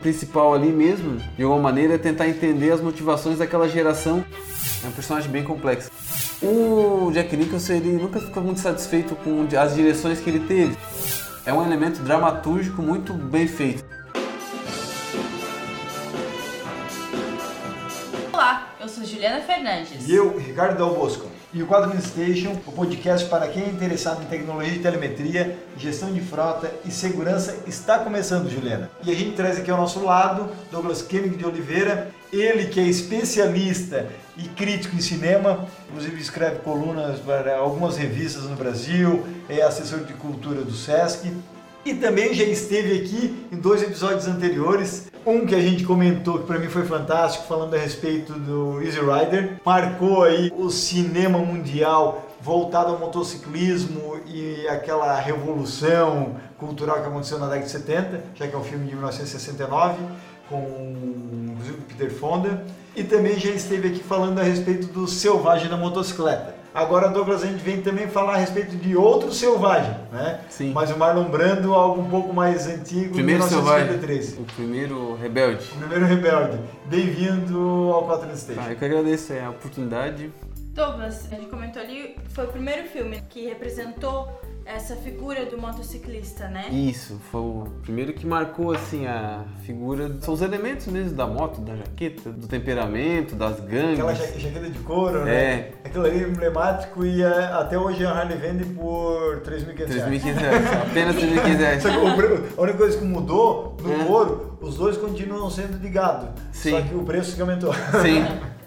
principal ali mesmo, de alguma maneira, é tentar entender as motivações daquela geração. É um personagem bem complexo. O Jack Nicholson ele nunca ficou muito satisfeito com as direções que ele teve. É um elemento dramatúrgico muito bem feito. Olá, eu sou Juliana Fernandes. E eu, Ricardo Del Bosco. E o Quadro Station, o podcast para quem é interessado em tecnologia de telemetria, gestão de frota e segurança, está começando, Juliana. E a gente traz aqui ao nosso lado Douglas Kemig de Oliveira, ele que é especialista e crítico em cinema, inclusive escreve colunas para algumas revistas no Brasil, é assessor de cultura do SESC e também já esteve aqui em dois episódios anteriores. Um que a gente comentou que para mim foi fantástico, falando a respeito do Easy Rider, marcou aí o cinema mundial voltado ao motociclismo e aquela revolução cultural que aconteceu na década de 70, já que é um filme de 1969 com inclusive Peter Fonda, e também já esteve aqui falando a respeito do Selvagem da Motocicleta. Agora, Douglas, a gente vem também falar a respeito de outro Selvagem, né? Sim. Mas o Marlon Brando, algo um pouco mais antigo, Primeiro de 1953. Selvagem. O primeiro Rebelde. O primeiro Rebelde. Bem-vindo ao Quatro Station. Ah, eu que agradeço a oportunidade. Douglas, a gente comentou ali, foi o primeiro filme que representou essa figura do motociclista, né? Isso, foi o primeiro que marcou assim a figura, são os elementos mesmo da moto, da jaqueta, do temperamento, das gangues. Aquela ja- jaqueta de couro, É. né? Aquilo ali emblemático e é, até hoje a Harley vende por 3.500 reais. 3.500 reais, apenas 3.500 reais. Só que o pre- a única coisa que mudou no É. couro, os dois continuam sendo de gado. Sim. Só que o preço que aumentou. Sim.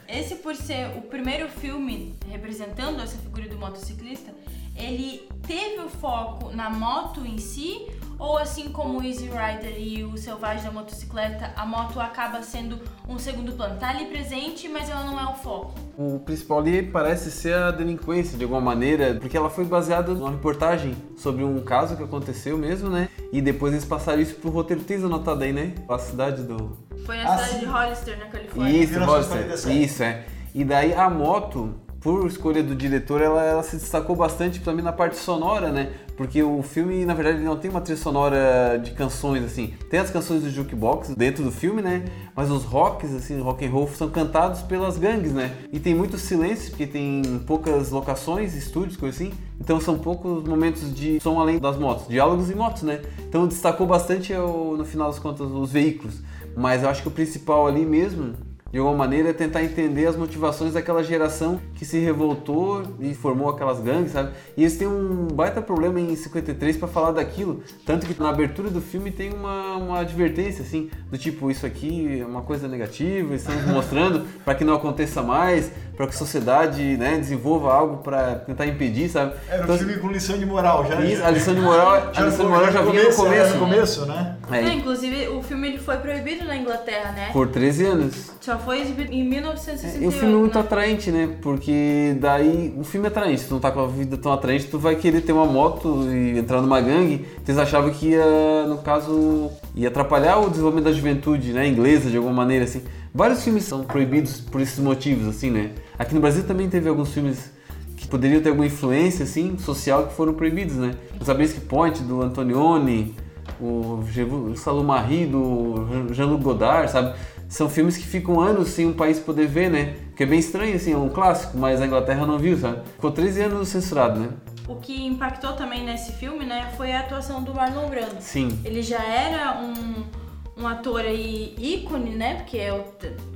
Esse, por ser o primeiro filme representando essa figura do motociclista, ele teve o foco na moto em si, ou assim como o Easy Rider e o Selvagem da Motocicleta, a moto acaba sendo um segundo plano. Tá ali presente, mas ela não é o foco. O principal ali parece ser a delinquência de alguma maneira, porque ela foi baseada numa reportagem sobre um caso que aconteceu mesmo, né? E depois eles passaram isso pro roteiro. Tens anotado aí, né? A cidade do. Foi na Ah, cidade sim. de Hollister, na Califórnia. Isso, 1947. Hollister. Isso, é. E daí a moto, por escolha do diretor, ela, ela se destacou bastante também na parte sonora, né? Porque o filme, na verdade, não tem uma trilha sonora de canções, assim. Tem as canções do jukebox dentro do filme, né? Mas os rocks, assim, rock and roll, são cantados pelas gangues, né? E tem muito silêncio, porque tem poucas locações, estúdios, coisa assim. Então são poucos momentos de som além das motos. Diálogos e motos, né? Então destacou bastante, o- no final das contas, os veículos. Mas eu acho que o principal ali mesmo de alguma maneira é tentar entender as motivações daquela geração que se revoltou e formou aquelas gangues, sabe? E eles têm um baita problema em 53 para falar daquilo, tanto que na abertura do filme tem uma, uma advertência assim, do tipo isso aqui é uma coisa negativa, estamos mostrando para que não aconteça mais, para que a sociedade, né, desenvolva algo para tentar impedir, sabe? Era um Então, filme com lição de moral, já. isso, a lição de moral, a já lição de moral já vinha no era começo. no começo, né? É, Não, inclusive, o filme ele foi proibido na Inglaterra, né? por 13 anos. Só foi exibido em 1968. E o filme é muito né? atraente, né? Porque daí o filme é atraente. Se tu não tá com a vida tão atraente, tu vai querer ter uma moto e entrar numa gangue. Eles achavam que ia, no caso, ia atrapalhar o desenvolvimento da juventude, né? Inglesa, de alguma maneira, assim. Vários filmes são proibidos por esses motivos, assim, né? Aqui no Brasil também teve alguns filmes que poderiam ter alguma influência, assim, social que foram proibidos, né? O Zabriskie Point, do Antonioni, o Jean- Salomari, do Jean-Luc Godard, sabe? São filmes que ficam anos sem um país poder ver, né? Que é bem estranho, assim, é um clássico, mas a Inglaterra não viu, sabe? Ficou 13 anos censurado, né? O que impactou também nesse filme, né, foi a atuação do Marlon Brando. Sim. Ele já era um, um ator aí ícone, né? Porque é o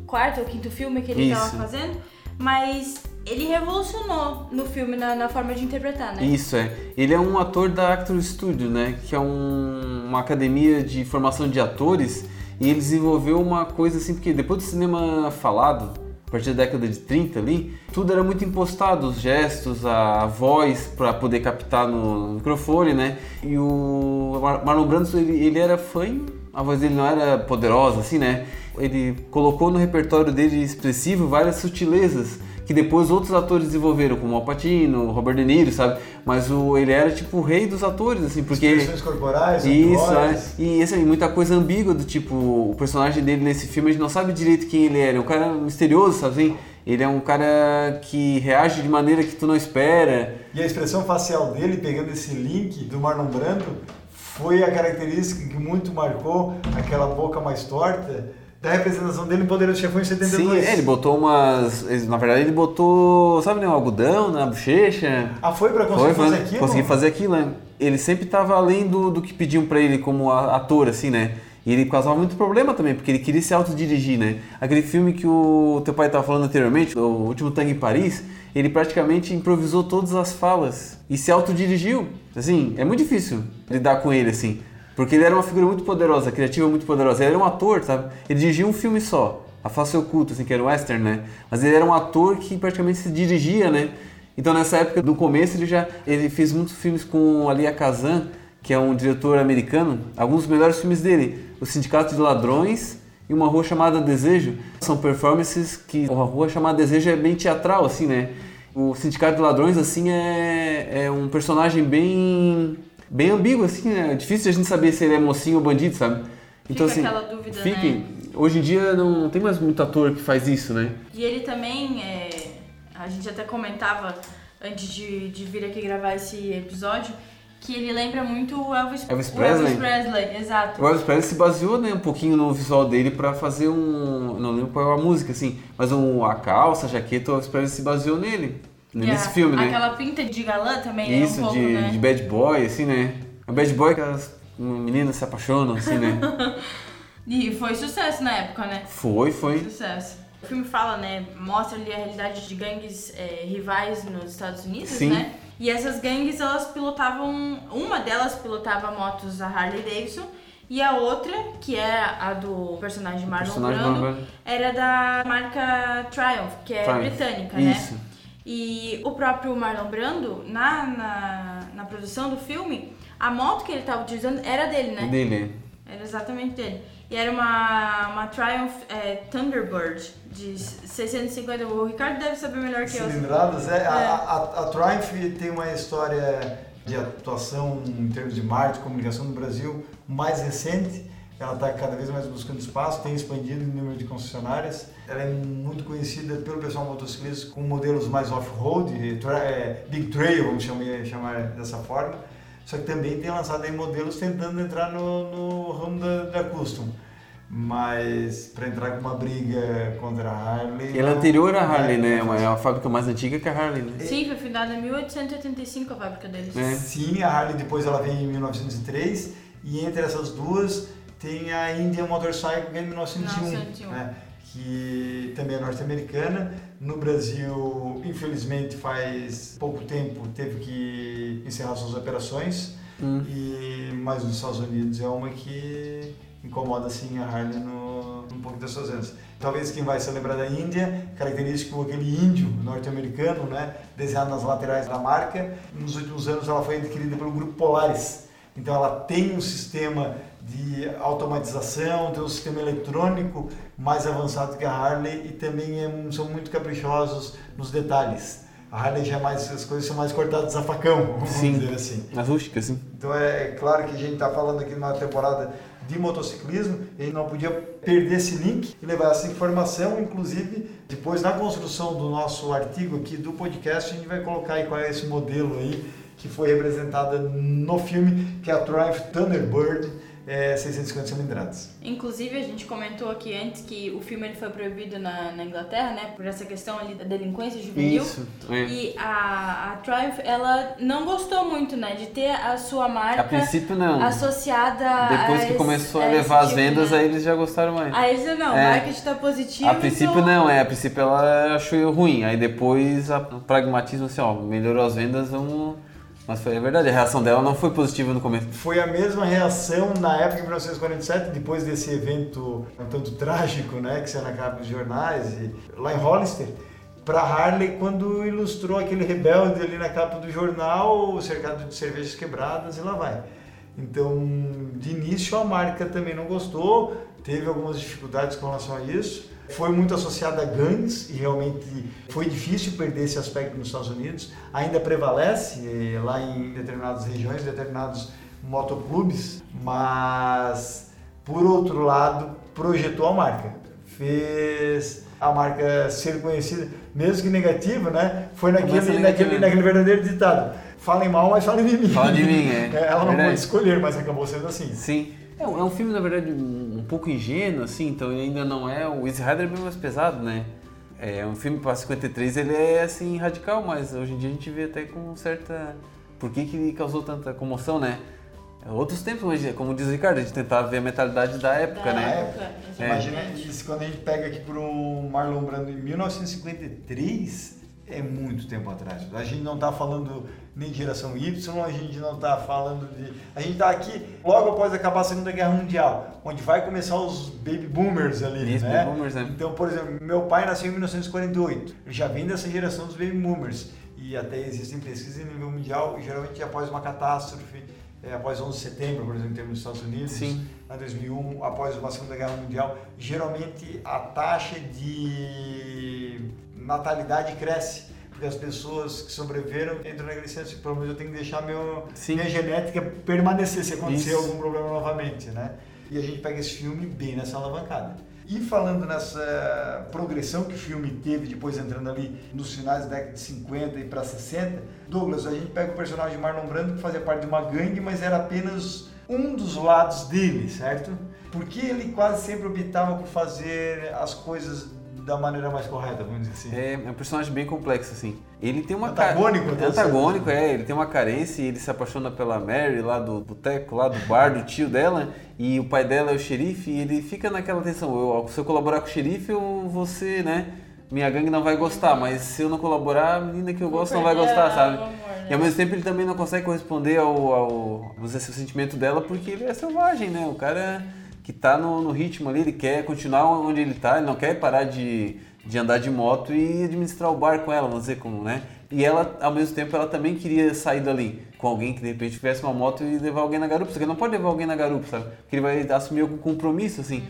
quarto ou quinto filme que ele estava fazendo. Mas ele revolucionou no filme na, na forma de interpretar, né? Isso é. Ele é um ator da Actor Studio, né? Que é um- uma academia de formação de atores. E ele desenvolveu uma coisa assim, porque depois do cinema falado, a partir da década de 30 ali, tudo era muito impostado, os gestos, a voz para poder captar no microfone, né? E o Mar- Marlon Brando, ele, ele era fã, a voz dele não era poderosa assim, né? Ele colocou no repertório dele expressivo várias sutilezas que depois outros atores desenvolveram, como o Al Pacino, Robert De Niro, sabe? Mas o, ele era tipo o rei dos atores, assim, porque... Expressões corporais, Isso, é. E assim, muita coisa ambígua do tipo, o personagem dele nesse filme, a gente não sabe direito quem ele era. É um cara misterioso, sabe assim? Ele é um cara que reage de maneira que tu não espera. E a expressão facial dele, pegando esse link do Marlon Brando, foi a característica que muito marcou aquela boca mais torta da representação dele em Poderoso Chefão em 72. Sim, é, ele botou umas. Na verdade, ele botou, sabe, né, um algodão na bochecha. Ah, foi pra conseguir foi, fazer aquilo? Conseguir fazer aquilo, né? Ele sempre tava além do, do que pediam pra ele como ator, assim, né? E ele causava muito problema também, porque ele queria se autodirigir, né? Aquele filme que o teu pai estava falando anteriormente, O Último Tango em Paris, ele praticamente improvisou todas as falas e se autodirigiu. Assim, é muito difícil lidar com ele, assim. Porque ele era uma figura muito poderosa, criativa muito poderosa. Ele era um ator, sabe? Ele dirigia um filme só, A Face Oculta, assim, que era um western, né? Mas ele era um ator que praticamente se dirigia, né? Então nessa época, no começo, ele já ele fez muitos filmes com Ali Kazan, que é um diretor americano. Alguns dos melhores filmes dele, O Sindicato de Ladrões e Uma Rua Chamada Desejo. São performances que uma rua chamada Desejo é bem teatral, assim, né? O Sindicato de Ladrões, assim, é, é um personagem bem bem ambíguo, assim, né? É difícil a gente saber se ele é mocinho ou bandido, sabe? Então, fica assim, aquela dúvida, fique, né? Hoje em dia não tem mais muito ator que faz isso, né? E ele também, é, a gente até comentava antes de, de vir aqui gravar esse episódio, que ele lembra muito o Elvis, Elvis Presley. Elvis Presley, exato. O Elvis Presley se baseou né, um pouquinho no visual dele para fazer um, não lembro qual é a música assim, mas um, a calça, a jaqueta, o Elvis Presley se baseou nele. Yeah. Nesse filme, né? Aquela pinta de galã também, Isso, né? Um de, pouco, né? de bad boy, assim, né? É um bad boy que as meninas se apaixonam, assim, né? e foi sucesso na época, né? Foi, foi. Sucesso. O filme fala, né? Mostra ali a realidade de gangues é, rivais nos Estados Unidos, Sim. né? E essas gangues, elas pilotavam... Uma delas pilotava motos a Harley Davidson e a outra, que é a do personagem Marlon personagem Brando, Marlon- era da marca Triumph, que é Triumph. britânica, Isso. né? E o próprio Marlon Brando, na, na, na produção do filme, a moto que ele estava utilizando era dele, né? Dele. Era exatamente dele. E era uma, uma Triumph é, Thunderbird de 650. O Ricardo deve saber melhor que eu. Cilindradas, é. A, a, a Triumph tem uma história de atuação em termos de marketing, comunicação no Brasil mais recente. Ela está cada vez mais buscando espaço, tem expandido o número de concessionárias. Ela é muito conhecida pelo pessoal motociclista com modelos mais off-road, é, big trail, vamos chamar, chamar dessa forma. Só que também tem lançado aí modelos tentando entrar no, no ramo da, da custom. Mas para entrar com uma briga contra a Harley. Ela é anterior à Harley, é, né? É uma, é uma fábrica mais antiga que a Harley, né? Sim, foi fundada em 1885 a fábrica deles. É. Sim, a Harley depois ela vem em 1903 e entre essas duas tem a Indian Motorcycle que é em 1901, 1901. né? que também é norte-americana. No Brasil, infelizmente, faz pouco tempo teve que encerrar suas operações, Hum. e, mas nos Estados Unidos é uma que incomoda sim a Harley no, um pouco das suas vendas. Talvez quem vai se lembrar da Índia, característico aquele índio norte-americano, né, desenhado nas laterais da marca. Nos últimos anos ela foi adquirida pelo grupo Polaris. Então ela tem um sistema de automatização, tem um sistema eletrônico mais avançado que a Harley e também é- são muito caprichosos nos detalhes. A Harley já é mais, as coisas são mais cortadas a facão, vamos Sim. dizer assim. Na rústica, assim. Então é claro que a gente está falando aqui numa temporada de motociclismo e não podia perder esse link e levar essa informação, inclusive depois na construção do nosso artigo aqui do podcast a gente vai colocar aí qual é esse modelo aí que foi representada no filme que é a Triumph Thunderbird é, 650 cilindradas. Inclusive, a gente comentou aqui antes que o filme ele foi proibido na, na Inglaterra, né? Por essa questão ali da delinquência juvenil. Isso. É. E a, a Triumph, ela não gostou muito, né? De ter a sua marca A princípio não. associada Depois a que esse- começou a levar as tipo, vendas, né? aí eles já gostaram mais. Aí eles não, É. o marketing tá positivo. A princípio então- não, é. A princípio ela achou ruim. Aí depois a- o pragmatismo assim, ó, melhorou as vendas, vamos. Mas foi é verdade, a reação dela não foi positiva no começo. Foi a mesma reação na época de 1947, depois desse evento um tanto trágico, né, que saiu na capa dos jornais, e, lá em Hollister, para Harley quando ilustrou aquele rebelde ali na capa do jornal, cercado de cervejas quebradas e lá vai. Então, de início a marca também não gostou, teve algumas dificuldades com relação a isso. Foi muito associada a gangues e realmente foi difícil perder esse aspecto nos Estados Unidos. Ainda prevalece eh, lá em determinadas regiões, determinados motoclubes, mas por outro lado projetou a marca, fez a marca ser conhecida, mesmo que negativa, né? Foi naquele, negativa, naquele, né? naquele verdadeiro ditado. falem mal, mas falem de mim. Fala de mim, é. Ela não Verdade. pôde escolher, mas acabou sendo assim. Sim. É um, é um filme, na verdade, pouco ingênuo, assim, então ele ainda não é. O Easy Rider é bem mais pesado, né? É um filme para 53, ele é assim radical, mas hoje em dia a gente vê até com certa. Por que, que ele causou tanta comoção, né? É Outros tempos, mas, como diz o Ricardo, a gente tentava ver a mentalidade da época, Da né? época, É. Imagina isso quando a gente pega aqui por um Marlon Brando em 1953, é muito tempo atrás. A gente não está falando nem de geração Y, a gente não está falando de. A gente está aqui logo após acabar a Segunda Guerra Mundial, onde vai começar os baby boomers ali, Isso, né? boomers, né? Então, por exemplo, meu pai nasceu em 1948, ele já vem dessa geração dos baby boomers. E até existem pesquisas em nível mundial, geralmente após uma catástrofe, é, após 11 de setembro, por exemplo, em termos dos Estados Unidos, Sim. em 2001, após uma Segunda Guerra Mundial, geralmente a taxa de natalidade cresce. Porque as pessoas que sobreviveram entram na licença, pelo menos eu tenho que deixar meu, Sim. minha genética permanecer se acontecer Isso. algum problema novamente, né? E a gente pega esse filme bem nessa alavancada. E falando nessa progressão que o filme teve, depois entrando ali nos finais da década de 50 e para 60, Douglas, a gente pega o personagem de Marlon Brando que fazia parte de uma gangue, mas era apenas um dos lados dele, certo? Porque ele quase sempre optava por fazer as coisas da maneira mais correta, vamos dizer assim. É, é um personagem bem complexo, assim. Ele tem uma Antagônico, até Antagônico, é. Ele tem uma carência e ele se apaixona pela Mary lá do boteco, lá do bar, do tio dela. E o pai dela é o xerife e ele fica naquela tensão. Eu, se eu colaborar com o xerife, eu, você, né? Minha gangue não vai gostar, mas se eu não colaborar, a menina que eu Vou gosto não vai gostar, sabe? E ao mesmo tempo ele também não consegue corresponder ao, ao, vamos dizer assim, ao sentimento dela porque ele é selvagem, né? O cara que tá no, no ritmo ali, ele quer continuar onde ele tá, ele não quer parar de, de andar de moto e administrar o bar com ela, vamos dizer como, né? E ela, ao mesmo tempo, ela também queria sair dali com alguém que de repente tivesse uma moto e levar alguém na garupa, só que não pode levar alguém na garupa, sabe? Porque ele vai assumir algum compromisso, assim.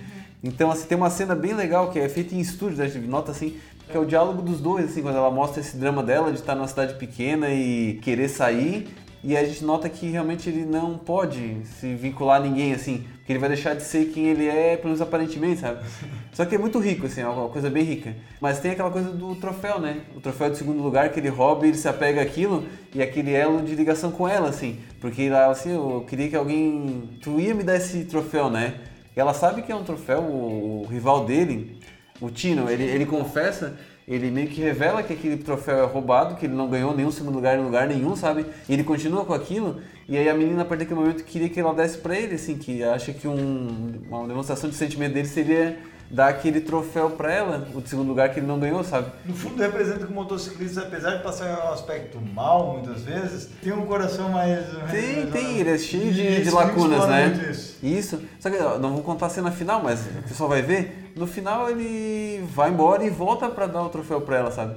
Então, assim, tem uma cena bem legal que é feita em estúdio, a gente nota assim, que é o diálogo dos dois, assim, quando ela mostra esse drama dela de estar numa cidade pequena e querer sair. E a gente nota que realmente ele não pode se vincular a ninguém, assim, porque ele vai deixar de ser quem ele é, pelo menos aparentemente, sabe? Só que é muito rico, assim, é uma coisa bem rica. Mas tem aquela coisa do troféu, né? O troféu do segundo lugar que ele rouba e ele se apega àquilo e aquele elo de ligação com ela, assim. Porque ela, assim, eu queria que alguém. Tu ia me dar esse troféu, né? E ela sabe que é um troféu, o, o rival dele, o Tino, ele, ele confessa, ele meio que revela que aquele troféu é roubado, que ele não ganhou nenhum segundo lugar em lugar nenhum, sabe? E ele continua com aquilo, e aí a menina, a partir daquele momento, queria que ela desse pra ele, assim, que acha que um, uma demonstração de sentimento dele seria dar aquele troféu pra ela, o de segundo lugar que ele não ganhou, sabe? No fundo, representa que o motociclista, apesar de passar um aspecto mal muitas vezes, tem um coração mais. Tem, mais- tem, ele é cheio de, esse de lacunas, né? muito isso. Isso. Só que não vou contar a cena final, mas o pessoal vai ver. No final ele vai embora e volta pra dar o troféu pra ela, sabe?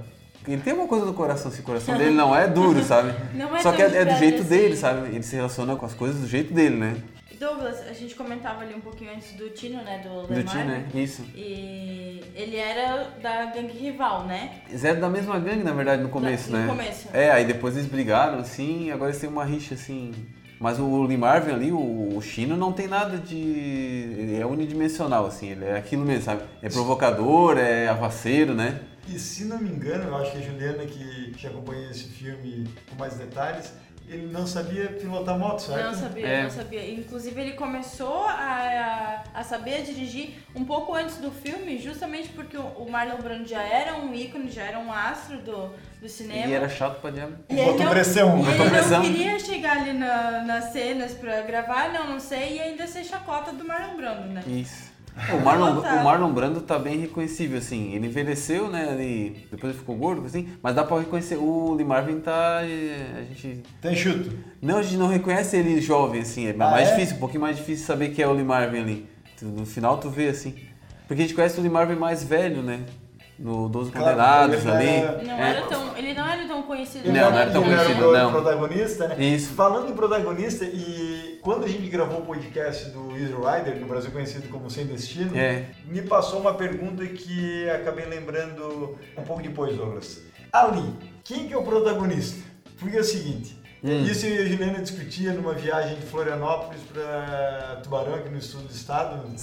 Ele tem uma coisa no coração, assim, o coração dele não é duro, sabe? Não é Só que é, é do jeito assim. dele, sabe? Ele se relaciona com as coisas do jeito dele, né? Douglas, a gente comentava ali um pouquinho antes do Tino, né? Do, Do Lemar. tio, né? Isso. E ele era da gangue rival, né? Eles eram da mesma gangue, na verdade, no começo, no né? começo. É, aí depois eles brigaram, assim, e agora eles têm uma rixa, assim. Mas o Lee Marvin ali, o, o Chino, não tem nada de. Ele é unidimensional, assim, ele é aquilo mesmo, sabe? É provocador, é avaceiro, né? E se não me engano, eu acho que a Juliana, que, que acompanha esse filme com mais detalhes, ele não sabia pilotar moto, certo? Não sabia, É. não sabia. Inclusive ele começou a, a saber dirigir um pouco antes do filme, justamente porque o o Marlon Brando já era um ícone, já era um astro do, do cinema. E era chato pra diabo. E ele Botou não- pressão. E Botou ele pressão. não queria chegar ali na- nas cenas pra gravar, não, não sei, e ainda ser chacota do Marlon Brando, né? Isso. O Marlon, o Marlon Brando tá bem reconhecível, assim. Ele envelheceu, né? Ele, depois ele ficou gordo, assim. Mas dá pra reconhecer. O Lee Marvin tá. eh, A gente. Tem chuto. Não, a gente não reconhece ele jovem, assim. É Ah, mais é? difícil, um pouquinho mais difícil saber que é o Lee Marvin ali. No final tu vê, assim. Porque a gente conhece o Lee Marvin mais velho, né? No 12 Claro, Condenados ele ali. era- Não É. era tão, ele não era tão conhecido. Não, né? não era tão ele conhecido, o não. protagonista, né? Isso. Falando em protagonista, e quando a gente gravou o podcast do Easy Rider, no Brasil conhecido como Sem Destino, É. me passou uma pergunta que acabei lembrando um pouco depois, Douglas. Ali, quem que é o protagonista? Porque é o seguinte, Hum. isso eu e a Juliana discutia numa viagem de Florianópolis para Tubarão, aqui no sul do estado, um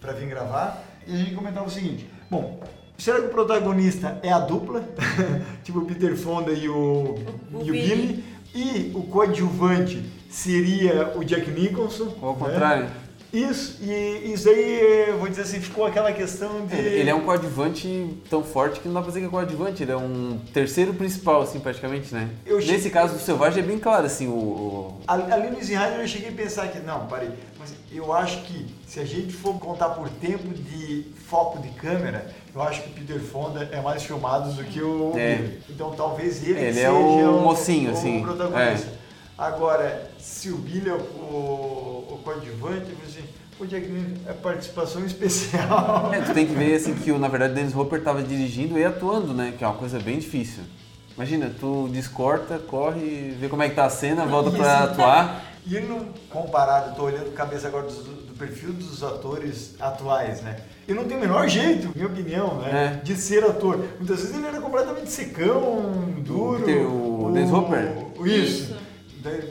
para vir gravar, e a gente comentava o seguinte, bom, será que o protagonista é a dupla? tipo o Peter Fonda e o, O e o Billy. Billy? E o coadjuvante seria o Jack Nicholson. Ou ao né? Isso, e isso aí, vou dizer assim, ficou aquela questão de. Ele é um coadjuvante tão forte que não dá pra dizer que é coadjuvante, ele é um terceiro principal, assim, praticamente, né? Eu Nesse cheguei- caso do Selvagem é bem claro, assim, o... o- Ali ali no Rider eu cheguei a pensar que, não, parei, mas eu acho que se a gente for contar por tempo de foco de câmera, eu acho que o Peter Fonda é mais filmado do que o É. Então talvez ele, Ele seja é o mocinho, o assim, protagonista. Agora, se o Billy é o, o, o coadjuvante, eu falei assim, o Jack Nicholson é participação especial. É, tu tem que ver, assim, que o, na verdade o Dennis Hopper tava dirigindo e atuando, né? Que é uma coisa bem difícil. Imagina, tu descorta, corre, vê como é que tá a cena, volta pra Isso. atuar. E ele não, comparado, eu tô olhando cabeça agora do, do perfil dos atores atuais, né? Ele não tem o menor jeito, minha opinião, né? É. De ser ator. Muitas vezes ele era completamente secão, duro. Peter- o Dennis Hopper? o- Isso. Isso.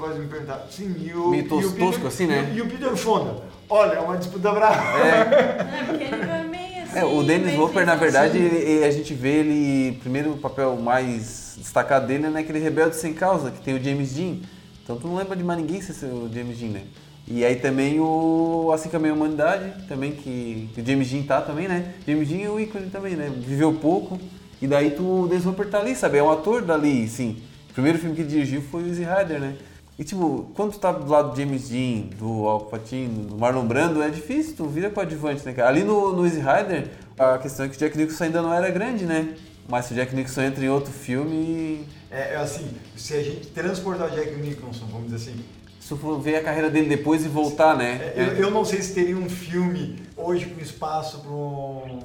Pode me perguntar, sim, e o. Meio e Peter- tosco assim, né? E, o Peter Fonda? Olha, é uma disputa brava. É, porque ele vai meio assim. É, o Dennis meio Hopper, na sem verdade, ele- ele- a gente vê ele. Primeiro, o papel mais destacado dele é naquele Rebelde Sem Causa, que tem o James Dean. Então tu não lembra de mais ninguém sem ser o James Dean, né? E aí também o Assim Caminha a Humanidade, também que, que o James Dean tá também, né? James Dean é o ícone também, né? Viveu pouco. E daí tu, o Dennis Hopper tá ali, sabe? É um ator dali, sim. O primeiro filme que ele dirigiu foi o Easy Rider, né? E tipo, quando tu tá do lado do James Dean, do Al Pacino, do Marlon Brando, é difícil, tu vira coadjuvante, né, cara? Ali no, no Easy Rider, a questão é que o Jack Nicholson ainda não era grande, né? Mas se o Jack Nicholson entra em outro filme, É, é assim, se a gente transportar o Jack Nicholson, vamos dizer assim, se tu for ver a carreira dele depois e voltar, né? É, Eu, eu não sei se teria um filme hoje com espaço para um,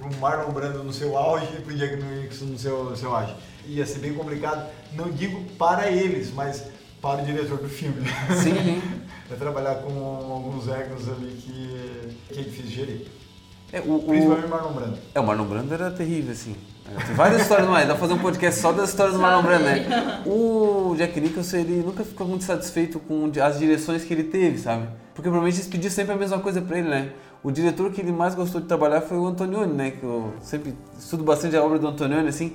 um Marlon Brando no seu auge e para o Jack Nicholson no seu, no seu auge. Ia ser bem complicado, não digo para eles, mas para o diretor do filme. Sim. é trabalhar com alguns egos ali que, que é difícil gerir. É, o, o, Principalmente Marlon Brando. é, o Marlon Brando era terrível, assim. É, Tem várias histórias, não é? Dá pra fazer um podcast só das histórias do Marlon Brando, né? O Jack Nicholson, ele nunca ficou muito satisfeito com as direções que ele teve, sabe? Porque provavelmente eles pediam sempre a mesma coisa pra ele, né? O diretor que ele mais gostou de trabalhar foi o Antonioni, né? Que eu sempre estudo bastante a obra do Antonioni, assim,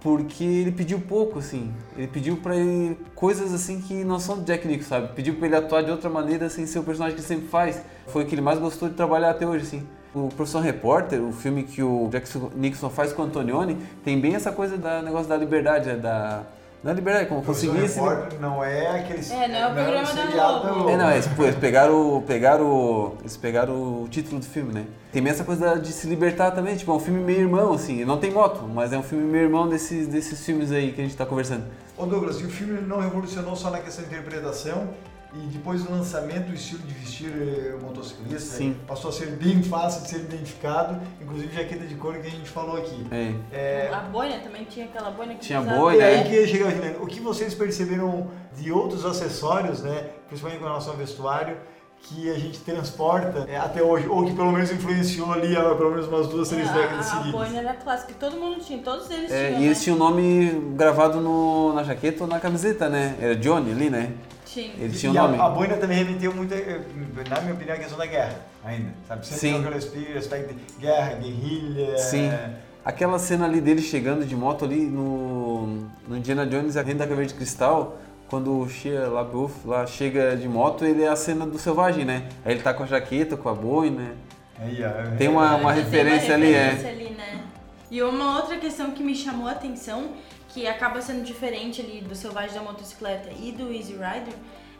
porque ele pediu pouco, assim. Ele pediu pra ele coisas, assim, que não são do Jack Nicholson, sabe? Pediu pra ele atuar de outra maneira, sem ser o personagem que ele sempre faz. Foi o que ele mais gostou de trabalhar até hoje, assim. O Profissão Repórter, o filme que o Jack Nicholson faz com o Antonioni, tem bem essa coisa da negócio da liberdade, né? da... Da liberdade, como conseguisse... Não é aquele É, não é o programa da seriado Globo. É, não, eles, pô, eles pegaram, o- pegaram, o- eles pegaram o título do filme, né? Tem essa coisa de se libertar também, tipo, é um filme meio irmão, assim, não tem moto, mas é um filme meio irmão desses, desses filmes aí que a gente tá conversando. Ô Douglas, e o filme não revolucionou só na questão de interpretação e depois do lançamento o estilo de vestir eh, motociclista Sim. passou a ser bem fácil de ser identificado, inclusive jaqueta de couro que a gente falou aqui. É. É, A boina também tinha aquela boina que Tinha boina, e aí né? que Juliano, o que vocês perceberam de outros acessórios, né, principalmente com relação ao vestuário, que a gente transporta eh, até hoje, ou que pelo menos influenciou ali há pelo menos umas duas, três É, décadas a, a seguidas? boina era clássica, todo mundo tinha, todos eles É, tinham. e eles né? tinham o nome gravado no, na jaqueta ou na camiseta, né? Era Johnny ali, né? Tinha. Eles tinham e o nome. a, a boina também remeteu muito, eh, na minha opinião, à questão da guerra, ainda. Sabe? Sempre Sim. aquele aspecto aspecto de guerra, guerrilha. Sim. Aquela cena ali dele chegando de moto ali no, no Indiana Jones e a Renda da Caveira de Cristal, quando o Shia LaBeouf lá chega de moto, ele é a cena do Selvagem, né? Aí ele tá com a jaqueta, com a boina, né? Tem uma- Já tem referência ali, é. referência ali, né? E uma outra questão que me chamou a atenção, que acaba sendo diferente ali do Selvagem da Motocicleta e do Easy Rider,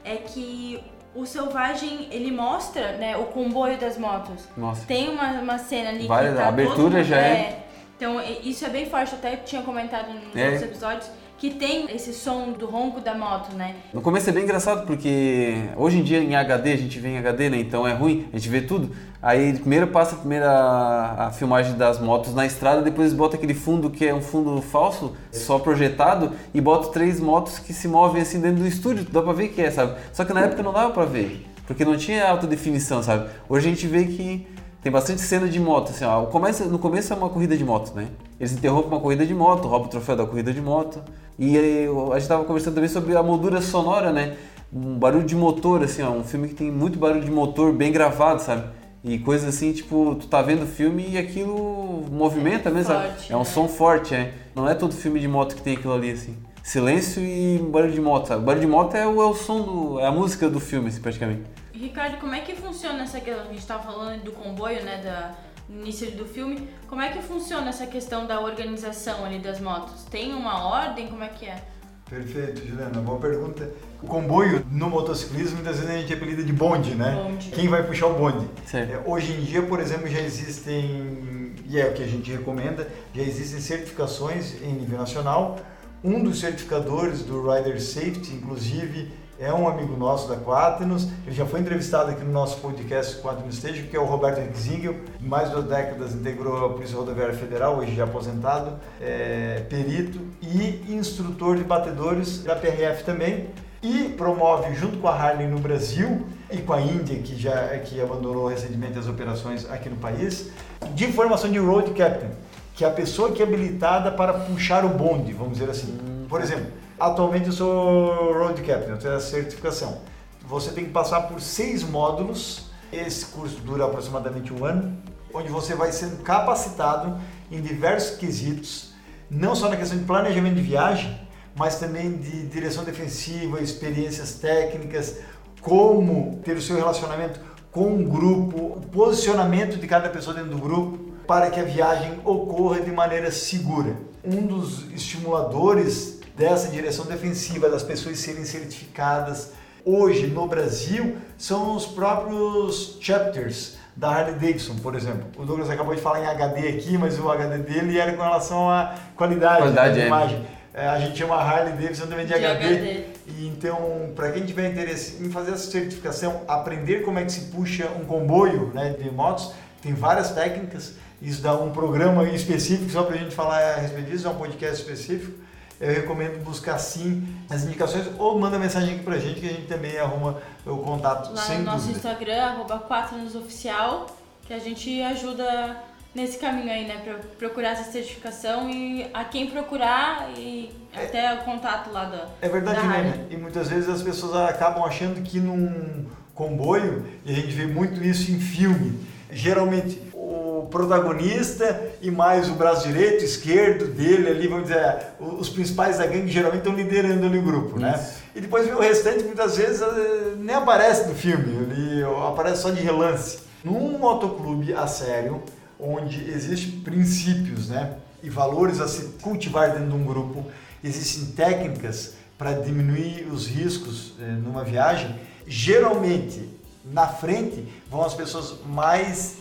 é que o Selvagem, ele mostra né, o comboio das motos. Nossa. Tem uma, uma cena ali Várias- que tá a abertura já é. Então, e- isso é bem forte, até tinha comentado nos É. outros episódios, que tem esse som do ronco da moto, né? No começo é bem engraçado porque hoje em dia em HD, a gente vê em HD, né? Então é ruim, a gente vê tudo. Aí primeiro passa a primeira a filmagem das motos na estrada, depois bota aquele fundo que é um fundo falso, só projetado, e bota três motos que se movem assim dentro do estúdio, dá pra ver que é, sabe? Só que na época não dava pra ver, porque não tinha alta definição, sabe? Hoje a gente vê que tem bastante cena de moto, assim, ó. Começo, no começo é uma corrida de moto, né? Eles interrompem uma corrida de moto, roubam o troféu da corrida de moto. E a gente tava conversando também sobre a moldura sonora, né? Um barulho de motor, assim, ó. Um filme que tem muito barulho de motor bem gravado, sabe? E coisas assim, tipo, tu tá vendo o filme e aquilo movimenta mesmo, sabe? Forte, É um né? som forte, é. Não é todo filme de moto que tem aquilo ali, assim. silêncio e barulho de moto, sabe? Barulho de moto é o, é o som, do, é a música do filme, assim, praticamente. Ricardo, como é que funciona essa questão? A gente estava falando do comboio, né, da, no início do filme. Como é que funciona essa questão da organização ali das motos? Tem uma ordem? Como é que é? Perfeito, Juliana. Boa pergunta. O comboio no motociclismo muitas vezes a gente apelida de bonde, né? Bonde. Quem vai puxar o bonde? Certo. É, hoje em dia, por exemplo, já existem, e é o que a gente recomenda, já existem certificações em nível nacional. Um dos certificadores do Rider Safety, inclusive, é um amigo nosso da Quaternos, ele já foi entrevistado aqui no nosso podcast Quaternos Station, que é o Roberto Zingel, mais duas décadas integrou a Polícia Rodoviária Federal, hoje já aposentado, é perito e instrutor de batedores da PRF também, e promove junto com a Harley no Brasil e com a Índia, que já que abandonou recentemente as operações aqui no país, de formação de road captain, que é a pessoa que é habilitada para puxar o bonde, vamos dizer assim. Por exemplo, Atualmente eu sou Road Captain, eu tenho a certificação. Você tem que passar por seis módulos. Esse curso dura aproximadamente um ano, onde você vai sendo capacitado em diversos quesitos, não só na questão de planejamento de viagem, mas também de direção defensiva, experiências técnicas, como ter o seu relacionamento com o grupo, o posicionamento de cada pessoa dentro do grupo, para que a viagem ocorra de maneira segura. Um dos estimuladores dessa direção defensiva, das pessoas serem certificadas hoje no Brasil, são os próprios chapters da Harley Davidson, por exemplo. O Douglas acabou de falar em HD aqui, mas o HD dele era com relação à qualidade, qualidade da é. imagem. É, a gente chama Harley Davidson também de, De HD. HD. E então, para quem tiver interesse em fazer essa certificação, aprender como é que se puxa um comboio né, de motos, tem várias técnicas. Isso dá um programa específico só para a gente falar a respeito disso, é um podcast específico eu recomendo buscar sim as indicações ou manda mensagem aqui pra gente que a gente também arruma o contato Lá sem no nosso dúvida. Instagram, arroba 4 oficial, que a gente ajuda nesse caminho aí, né? Pra procurar essa certificação e a quem procurar e até o contato lá da. É verdade, da né? E muitas vezes as pessoas acabam achando que num comboio, e a gente vê muito isso em filme, geralmente o protagonista e mais o braço direito, esquerdo dele ali, vamos dizer, os principais da gangue geralmente estão liderando ali o grupo, né? Isso. E depois o restante muitas vezes eh, nem aparece no filme, ele aparece só de relance. Num motoclube a sério, onde existem princípios, né, e valores a se cultivar dentro de um grupo, existem técnicas para diminuir os riscos eh, numa viagem, geralmente na frente vão as pessoas mais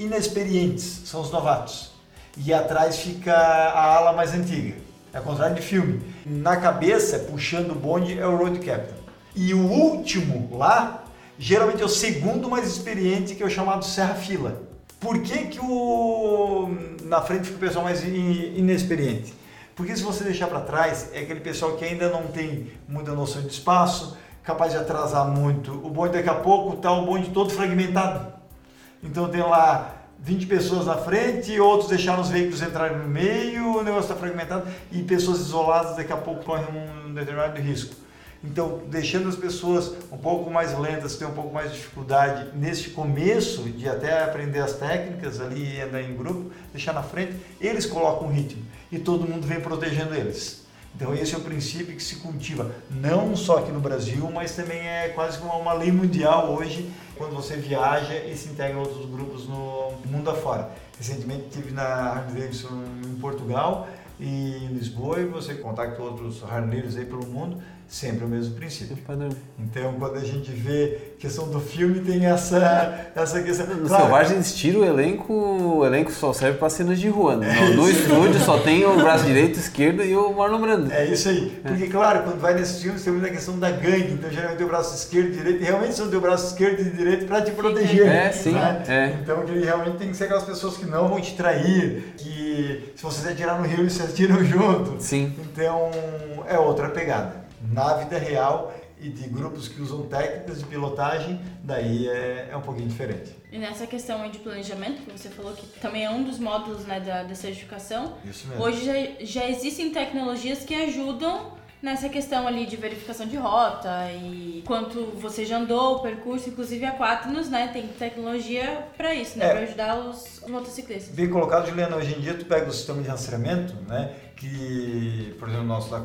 inexperientes, são os novatos. E atrás fica a ala mais antiga. É ao contrário de filme. Na cabeça, puxando o bonde, é o road captain. E o último lá, geralmente é o segundo mais experiente, que é o chamado serra-fila. Por que, que o... na frente fica o pessoal mais in- inexperiente? Porque se você deixar para trás, é aquele pessoal que ainda não tem muita noção de espaço, capaz de atrasar muito. O bonde daqui a pouco está o bonde todo fragmentado. Então tem lá 20 pessoas na frente, outros deixaram os veículos entrarem no meio, o negócio está fragmentado e pessoas isoladas daqui a pouco correm um determinado risco. Então, deixando as pessoas um pouco mais lentas, ter um pouco mais de dificuldade neste começo de até aprender as técnicas ali e andar em grupo, deixar na frente, eles colocam o ritmo e todo mundo vem protegendo eles. Então esse é o princípio que se cultiva, não só aqui no Brasil, mas também é quase como uma lei mundial hoje, quando você viaja e se integra a outros grupos no mundo afora. Recentemente estive na Harley Davidson em Portugal e em Lisboa e você contacta outros harleiros aí pelo mundo, sempre o mesmo princípio. Então quando a gente vê a questão do filme tem essa, essa questão. No Claro, Selvagens Tiro, o elenco, o elenco só serve para cenas de rua. né? No, no estúdio só tem o braço direito, esquerdo e o Marlon Brando. É isso aí. Porque, claro, quando vai nesses filmes tem muita questão da gangue. Então, geralmente tem o braço esquerdo e direito. E realmente são o braço esquerdo e direito para te proteger. É, sim, né? é. Então, que realmente tem que ser aquelas pessoas que não vão te trair. Que se você atirar no rio, eles se atiram junto. Sim. Então, é outra pegada. Na vida real e de grupos que usam técnicas de pilotagem, daí é, é um pouquinho diferente. E nessa questão aí de planejamento, que você falou que também é um dos módulos né, da, da certificação, Isso mesmo. hoje já, já existem tecnologias que ajudam nessa questão ali de verificação de rota e quanto você já andou, o percurso, inclusive a Quaternos, né, tem tecnologia para isso, né, É. para ajudar os, os motociclistas. Bem colocado, Juliana. Hoje em dia, tu pega o sistema de rastreamento, né? que, por exemplo, o nosso da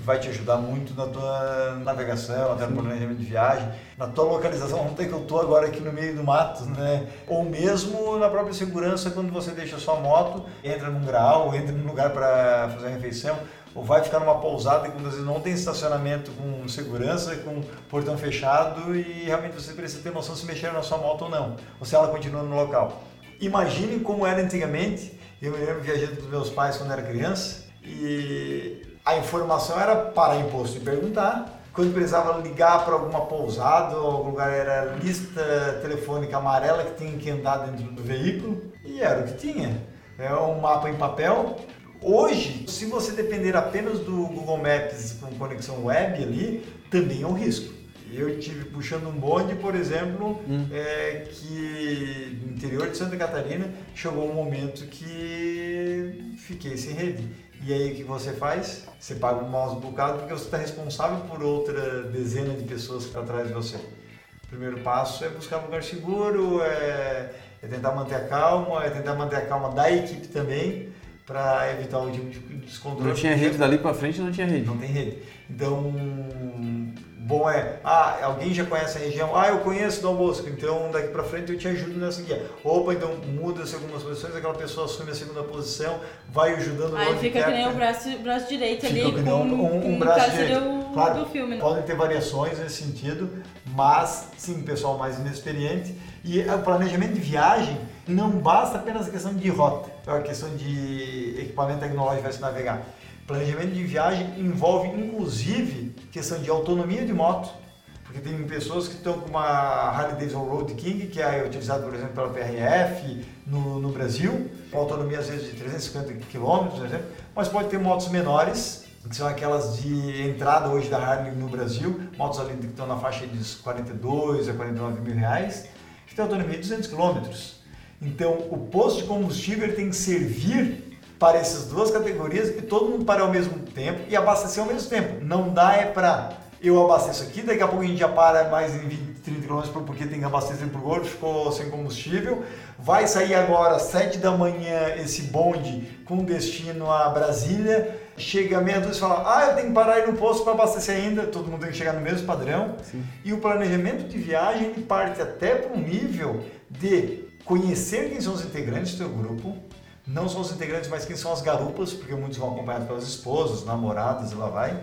4 vai te ajudar muito na tua navegação, até no planejamento de viagem, na tua localização, não tem que eu estou agora aqui no meio do mato, né? Ou mesmo na própria segurança, quando você deixa a sua moto, entra num grau, entra num lugar para fazer a refeição, ou vai ficar numa pousada que muitas vezes não tem estacionamento com segurança, com portão fechado e realmente você precisa ter noção se mexer na sua moto ou não, ou se ela continua no local. Imagine como era antigamente, eu me lembro viajando com os meus pais quando era criança e a informação era parar em posto e perguntar. Quando precisava ligar para alguma pousada ou algum lugar, era lista telefônica amarela que tinha que andar dentro do veículo e era o que tinha. É um mapa em papel. Hoje, se você depender apenas do Google Maps com conexão web ali, também é um risco. Eu tive puxando um bonde, por exemplo, hum. é, que no interior de Santa Catarina chegou um momento que fiquei sem rede. E aí o que você faz? Você paga um mouse bocado porque você está responsável por outra dezena de pessoas que estão atrás de você. O primeiro passo é buscar um lugar seguro, é, é tentar manter a calma, é tentar manter a calma da equipe também para evitar o tipo de descontrole. Não tinha rede dali para frente, não tinha rede. Não tem rede. Então, bom é, ah, alguém já conhece a região, ah, eu conheço Dom Bosco, então daqui para frente eu te ajudo nessa guia. Opa, então muda-se algumas posições, aquela pessoa assume a segunda posição, vai ajudando Aí fica que nem o braço, braço direito fica ali, com, um, um, um braço direito. O, claro, do filme. Né? Podem ter variações nesse sentido, mas sim, pessoal mais inexperiente. E o planejamento de viagem não basta apenas a questão de rota, é a questão de equipamento tecnológico para se navegar Planejamento de viagem envolve inclusive questão de autonomia de moto, porque tem pessoas que estão com uma Harley Davidson Road King, que é utilizada, por exemplo, pela PRF no, no Brasil, com autonomia às vezes de 350 km, por exemplo, mas pode ter motos menores, que são aquelas de entrada hoje da Harley no Brasil, motos ali que estão na faixa de 42 a 49 mil reais, que tem autonomia de 200 km. Então, o posto de combustível tem que servir para essas duas categorias e todo mundo para ao mesmo tempo e abastecer ao mesmo tempo. Não dá é para eu abasteço aqui, daqui a pouco a gente já para mais em 20, 30 km porque tem que abastecer por gordo, ficou sem combustível. Vai sair agora às 7 da manhã esse bonde com destino a Brasília. Chega meia-noite e fala: Ah, eu tenho que parar aí no posto para abastecer ainda. Todo mundo tem que chegar no mesmo padrão. Sim. E o planejamento de viagem parte até para um nível de conhecer quem são os integrantes do seu grupo, não só os integrantes, mas quem são as garupas, porque muitos vão acompanhados pelas esposas, namoradas e lá vai.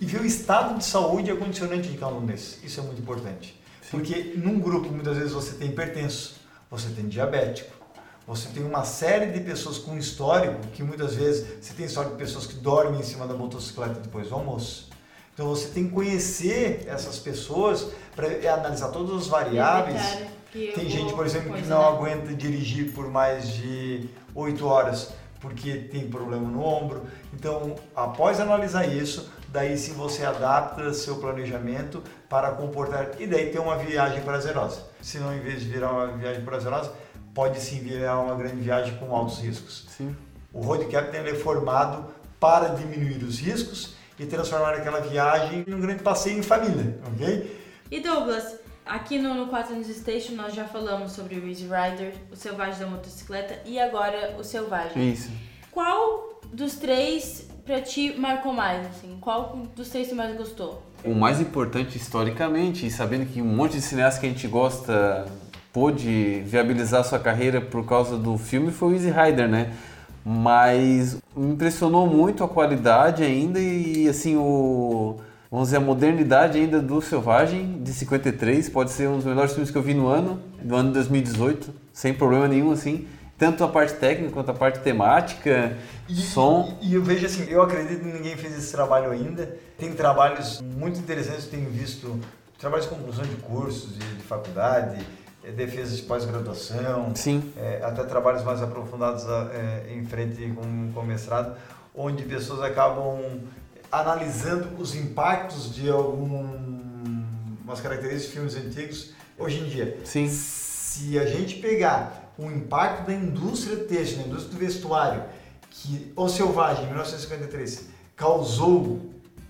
E ver o estado de saúde e a condicionante de cada um desses. Isso é muito importante. Sim. Porque num grupo, muitas vezes, você tem hipertenso, você tem diabético, você tem uma série de pessoas com histórico, que muitas vezes você tem histórico de pessoas que dormem em cima da motocicleta depois do almoço. Então você tem que conhecer essas pessoas para analisar todas as variáveis. Tem gente, por exemplo, que não né? aguenta dirigir por mais de 8 horas porque tem problema no ombro. Então, após analisar isso, daí sim você adapta seu planejamento para comportar e daí ter uma viagem prazerosa. Se não, em vez de virar uma viagem prazerosa, pode sim virar uma grande viagem com altos riscos. Sim. O Road Captain é formado para diminuir os riscos e transformar aquela viagem em um grande passeio em família, ok? E Douglas, Aqui no, no 4 News Station nós já falamos sobre o Easy Rider, o Selvagem da Motocicleta e agora o Selvagem. Isso. Qual dos três pra ti marcou mais, assim? Qual dos três você mais gostou? O mais importante historicamente, e sabendo que um monte de cineastas que a gente gosta pôde viabilizar sua carreira por causa do filme, foi o Easy Rider, né? Mas me impressionou muito a qualidade ainda e assim o vamos dizer, a modernidade ainda do Selvagem, de 53, pode ser um dos melhores filmes que eu vi no ano, do ano 2018, sem problema nenhum, assim. Tanto a parte técnica quanto a parte temática, e, som. E, e eu vejo assim, eu acredito que ninguém fez esse trabalho ainda. Tem trabalhos muito interessantes, tenho visto trabalhos de conclusão de cursos, de, de faculdade, é, defesas de pós-graduação, é, até trabalhos mais aprofundados é, em frente com, com mestrado, onde pessoas acabam analisando os impactos de algumas características de filmes antigos hoje em dia. Sim. Se a gente pegar o impacto da indústria têxtil, da indústria do vestuário, que O Selvagem, em 1953, causou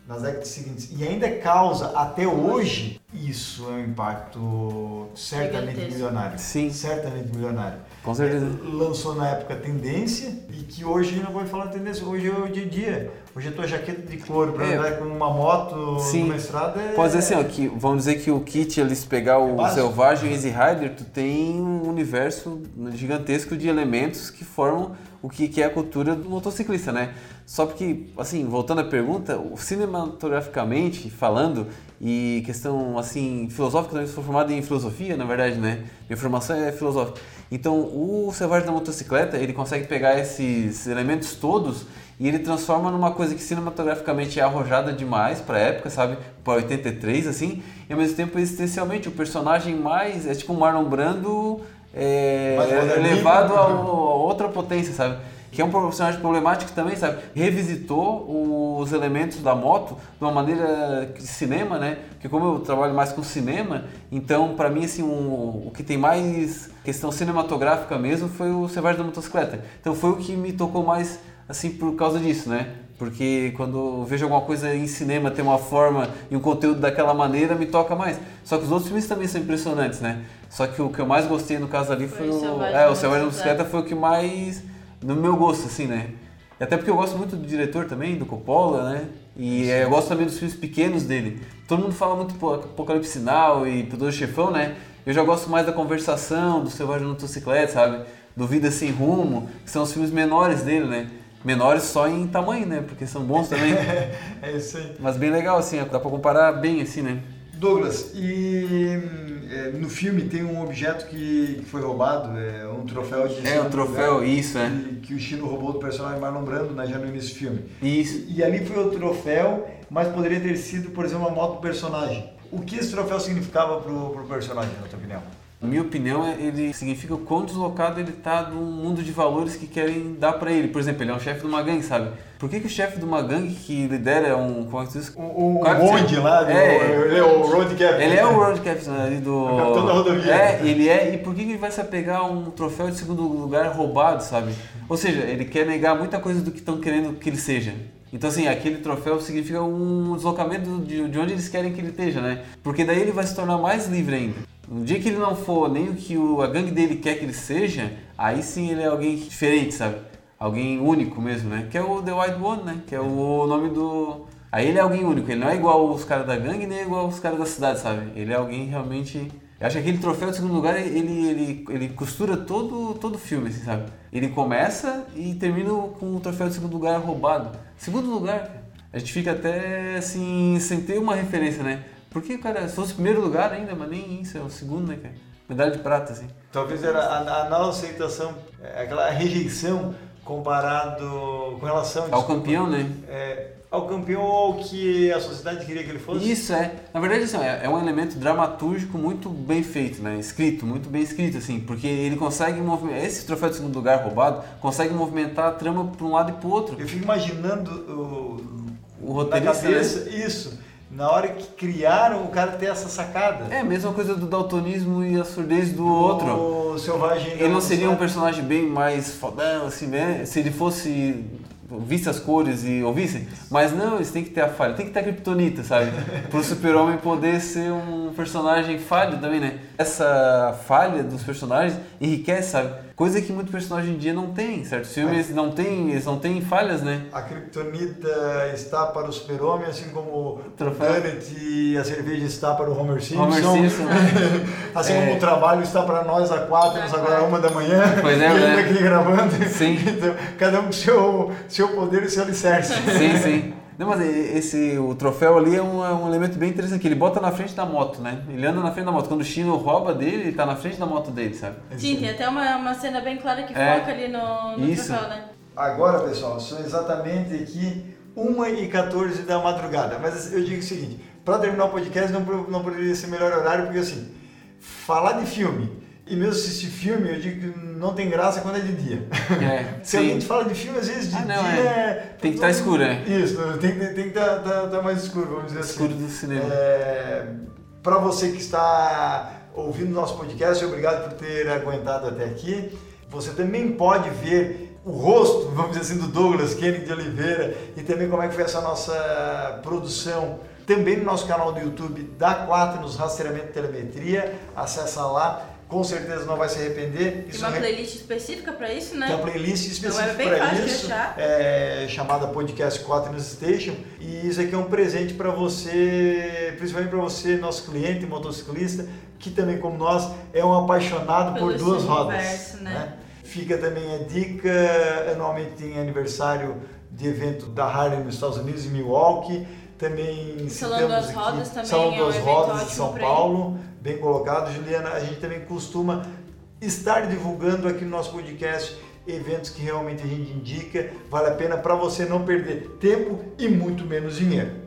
nas décadas seguintes e ainda causa até hoje, isso é um impacto certamente milionário. Sim. Certamente milionário. Com certeza. Lançou na época tendência e que hoje não vou falar tendência, hoje é o dia a dia. Hoje a tua jaqueta de couro para é. andar com uma moto Sim. numa estrada é... Pode dizer assim, ó, que, vamos dizer que o kit, eles pegar o é Selvagem Easy Rider, tu tem um universo gigantesco de elementos que formam o que, que é a cultura do motociclista, né? Só porque, assim, voltando à pergunta, cinematograficamente falando, e questão, assim, filosófica, também sou formado em filosofia, na verdade, né? Minha formação é filosófica. Então, o Selvagem da Motocicleta, ele consegue pegar esses elementos todos e ele transforma numa coisa que cinematograficamente é arrojada demais para a época, sabe? Para 83, assim, e ao mesmo tempo existencialmente o personagem mais. É tipo um Marlon Brando é, elevado a, a outra potência, sabe? que é um personagem problemático também, sabe? Revisitou os elementos da moto de uma maneira de cinema, né? Porque como eu trabalho mais com cinema, então para mim assim um, o que tem mais questão cinematográfica mesmo foi o Selvagem da Motocicleta. Então foi o que me tocou mais assim por causa disso, né? Porque quando vejo alguma coisa em cinema tem uma forma e um conteúdo daquela maneira, me toca mais. Só que os outros filmes também são impressionantes, né? Só que o que eu mais gostei no caso ali foi, foi o. É, o Selvagem da Bicicleta foi o que mais. no meu gosto, assim, né? E até porque eu gosto muito do diretor também, do Coppola, né? E é, eu gosto também dos filmes pequenos dele. Todo mundo fala muito Apocalipse Sinal e Poder Chefão, né? Eu já gosto mais da conversação, do Selvagem da Motocicleta, sabe? Do Vida Sem Rumo, que são os filmes menores dele, né? Menores só em tamanho, né? Porque são bons também. é isso aí. Mas bem legal, assim, dá pra comparar bem, assim, né? Douglas, e é, no filme tem um objeto que, foi roubado, é um troféu de. É, um troféu, isso, é. Que, que, o Chino roubou do personagem Marlon Brando, né, já no início do filme. Isso. E, e ali foi o troféu, mas poderia ter sido, por exemplo, uma moto do personagem. O que esse troféu significava pro, pro personagem, na tua opinião? Na minha opinião, ele significa o quão deslocado ele está do mundo de valores que querem dar para ele. Por exemplo, ele é um chefe de uma gangue, sabe? Por que, que o chefe de uma gangue que lidera um. Como é que diz? O, o, o lá, do, é, ele é o road captain. Ele é o road captain ali do. O capitão da rodovia. É, ele é. E por que, que ele vai se apegar a um troféu de segundo lugar roubado, sabe? Ou seja, ele quer negar muita coisa do que estão querendo que ele seja. Então, assim, aquele troféu significa um deslocamento de, de onde eles querem que ele esteja, né? Porque daí ele vai se tornar mais livre ainda. No dia que ele não for nem o que o, a gangue dele quer que ele seja, aí sim ele é alguém diferente, sabe? Alguém único mesmo, né? Que é o The White One, né? Que é o nome do. Aí ele é alguém único, ele não é igual os caras da gangue nem é igual os caras da cidade, sabe? Ele é alguém realmente. Eu acho que aquele troféu de segundo lugar, ele, ele, ele costura todo todo filme, assim, sabe? Ele começa e termina com o troféu de segundo lugar roubado. Segundo lugar, a gente fica até assim, sem ter uma referência, né? Porque, cara, se fosse o primeiro lugar ainda, mas nem isso, é o segundo, né, cara? Medalha de prata, assim. Talvez era a, a não aceitação, é, aquela rejeição comparado com relação... Ao desculpa, campeão, né? É, ao campeão ou que a sociedade queria que ele fosse? Isso, é. Na verdade, assim, é, é um elemento dramatúrgico muito bem feito, né? Escrito, muito bem escrito, assim, porque ele consegue movimentar... Esse troféu de segundo lugar roubado consegue movimentar a trama para um lado e para o outro. Eu fico imaginando o... O na cabeça, né? isso na hora que criaram, o cara ter essa sacada. É a mesma coisa do daltonismo e a surdez do, do outro. O selvagem. Ele não seria um personagem bem mais fodão, assim, né? Se ele fosse visse as cores e ouvisse, mas não, eles têm que ter a falha, tem que ter a criptonita, sabe? Para o super-homem poder ser um personagem falho também, né? Essa falha dos personagens enriquece, sabe? Coisa que muitos personagens em dia não tem, certos filmes é. não tem, eles não têm falhas, né? A Kryptonita está para o Super-Homem, assim como o Planet e a cerveja está para o Homer Simpson. Homer Simpson. assim é. como o trabalho está para nós há quatro, mas agora uma da manhã. Pois é, e né? aqui gravando. Sim. Então, cada um com seu, seu poder e seu alicerce. Sim, sim. Não, mas esse, o troféu ali é um, é um elemento bem interessante, que ele bota na frente da moto, né? Ele anda na frente da moto. Quando o Chino rouba dele, ele tá na frente da moto dele, sabe? Sim, tem até uma, uma cena bem clara que é, foca ali no, no isso. troféu, né? Agora, pessoal, são exatamente aqui 1h14 da madrugada. Mas eu digo o seguinte, para terminar o podcast não, não poderia ser melhor horário, porque assim, falar de filme e mesmo assistir filme, eu digo que não tem graça quando é de dia. É, Se sim. a gente fala de filme, às vezes de ah, não, dia. É. Tem que estar tá escuro, né? Isso, tem, tem, tem que estar tá, tá, tá, mais escuro, vamos dizer escuro assim. Escuro do cinema. É, Para você que está ouvindo nosso podcast, obrigado por ter aguentado até aqui. Você também pode ver o rosto, vamos dizer assim, do Douglas Kennedy de Oliveira e também como é que foi essa nossa produção também no nosso canal do YouTube da Quaternos Rastreamento e Telemetria. Acessa lá com certeza não vai se arrepender. Tem uma playlist específica para isso, né? Tem uma playlist específica para isso, é, chamada Podcast 4 News Station. E isso aqui é um presente para você, principalmente para você, nosso cliente motociclista, que também, como nós, é um apaixonado Pelo por duas rodas. Universo, né? né? Fica também a dica, anualmente tem aniversário de evento da Harley nos Estados Unidos, em Milwaukee. Também Salão das Rodas também Salão é das um Rodas de São Paulo bem colocado. Juliana, a gente também costuma estar divulgando aqui no nosso podcast eventos que realmente a gente indica, vale a pena para você não perder tempo e muito menos dinheiro.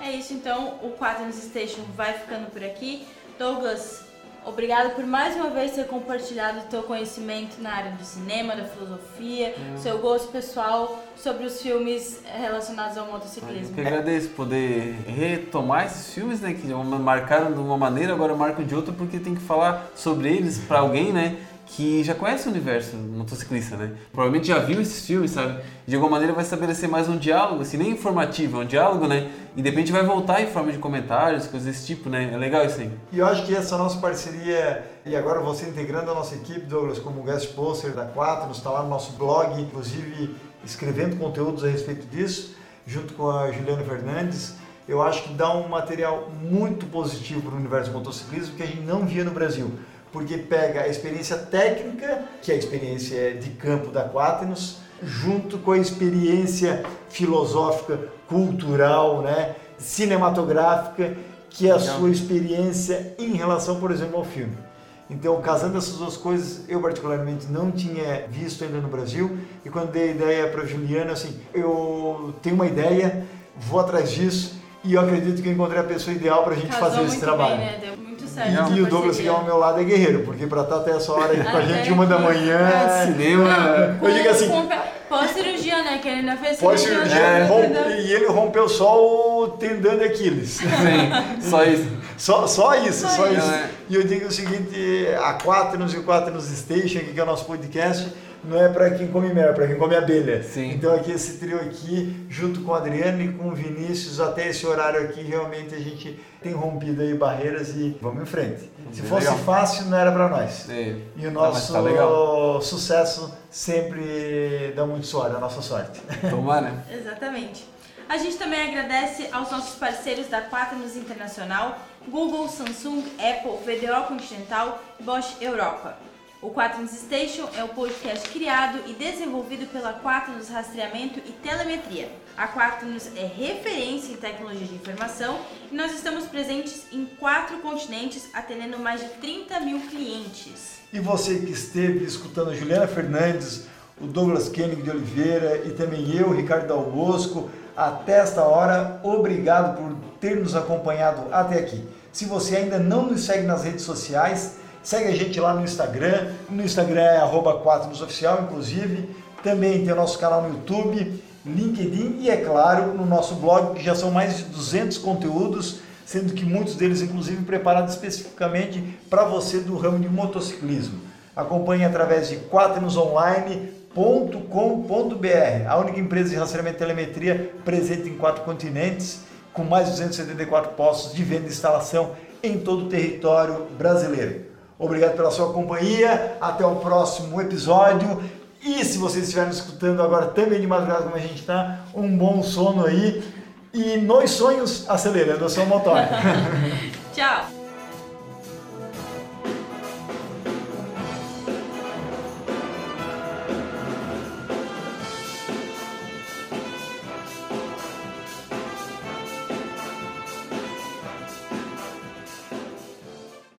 É isso então, o Quaternos Station vai ficando por aqui. Douglas, Obrigada por mais uma vez ter compartilhado o teu conhecimento na área do cinema, da filosofia, hum. seu gosto pessoal sobre os filmes relacionados ao motociclismo. Eu que agradeço poder retomar esses filmes, né, que marcaram de uma maneira, agora marcam de outra, porque tem que falar sobre eles para alguém, né, que já conhece o universo motociclista, né? Provavelmente já viu esses filmes, sabe? De alguma maneira vai estabelecer mais um diálogo, assim, nem informativo, é um diálogo, né? E de repente vai voltar em forma de comentários, coisas desse tipo, né? É legal isso aí. E eu acho que essa nossa parceria, e agora você integrando a nossa equipe, Douglas, como guest poster da Quatro, está lá no nosso blog, inclusive escrevendo conteúdos a respeito disso, junto com a Juliana Fernandes, eu acho que dá um material muito positivo para o universo do motociclismo que a gente não via no Brasil porque pega a experiência técnica, que é a experiência de campo da Quaternos, junto com a experiência filosófica, cultural, né, cinematográfica, que é a sua experiência em relação, por exemplo, ao filme. Então, casando essas duas coisas, eu particularmente não tinha visto ainda no Brasil. E quando dei a ideia para Juliana, assim, eu tenho uma ideia, vou atrás disso e eu acredito que eu encontrei a pessoa ideal para a gente Casou fazer esse trabalho. Bem, né? Certo. E, e o Douglas que é ao meu lado é guerreiro, porque para estar até essa hora aí com a gente, uma da manhã. É, cinema. eu digo assim. Pós-cirurgia, né? Que ele ainda fez Pós-cirurgia. É. E ele rompeu só o tendão de Aquiles. Sim, só isso. Só, só isso, só, só isso. É. E eu digo o seguinte: a Quaternos e o Quaternos Station, que é o nosso podcast não é para quem come mel, é para quem come abelha. Sim. Então aqui esse trio aqui, junto com o Adriano e com o Vinícius, até esse horário aqui, realmente a gente tem rompido aí barreiras e vamos em frente. Se fosse legal. fácil, não era para nós. É. E o nosso tá sucesso sempre dá muito sorte, a nossa sorte. Tomara. Exatamente. A gente também agradece aos nossos parceiros da Quaternos Internacional, Google, Samsung, Apple, VDO Continental e Bosch Europa. O Quaternos Station é o podcast criado e desenvolvido pela Quaternos Rastreamento e Telemetria. A Quaternos é referência em tecnologia de informação e nós estamos presentes em quatro continentes, atendendo mais de 30 mil clientes. E você que esteve escutando Juliana Fernandes, o Douglas Koenig de Oliveira e também eu, Ricardo Dal Bosco, até esta hora, obrigado por ter nos acompanhado até aqui. Se você ainda não nos segue nas redes sociais, Segue a gente lá no Instagram. No Instagram é arroba 4 oficial, inclusive. Também tem o nosso canal no YouTube, LinkedIn e, é claro, no nosso blog, que já são mais de 200 conteúdos, sendo que muitos deles, inclusive, preparados especificamente para você do ramo de motociclismo. Acompanhe através de quaternosonline.com.br, a única empresa de rastreamento e telemetria presente em quatro continentes, com mais de 274 postos de venda e instalação em todo o território brasileiro. Obrigado pela sua companhia. Até o próximo episódio. E se vocês estiverem escutando agora também de madrugada como a gente está, um bom sono aí. E nos sonhos acelerando o seu motor. Tchau.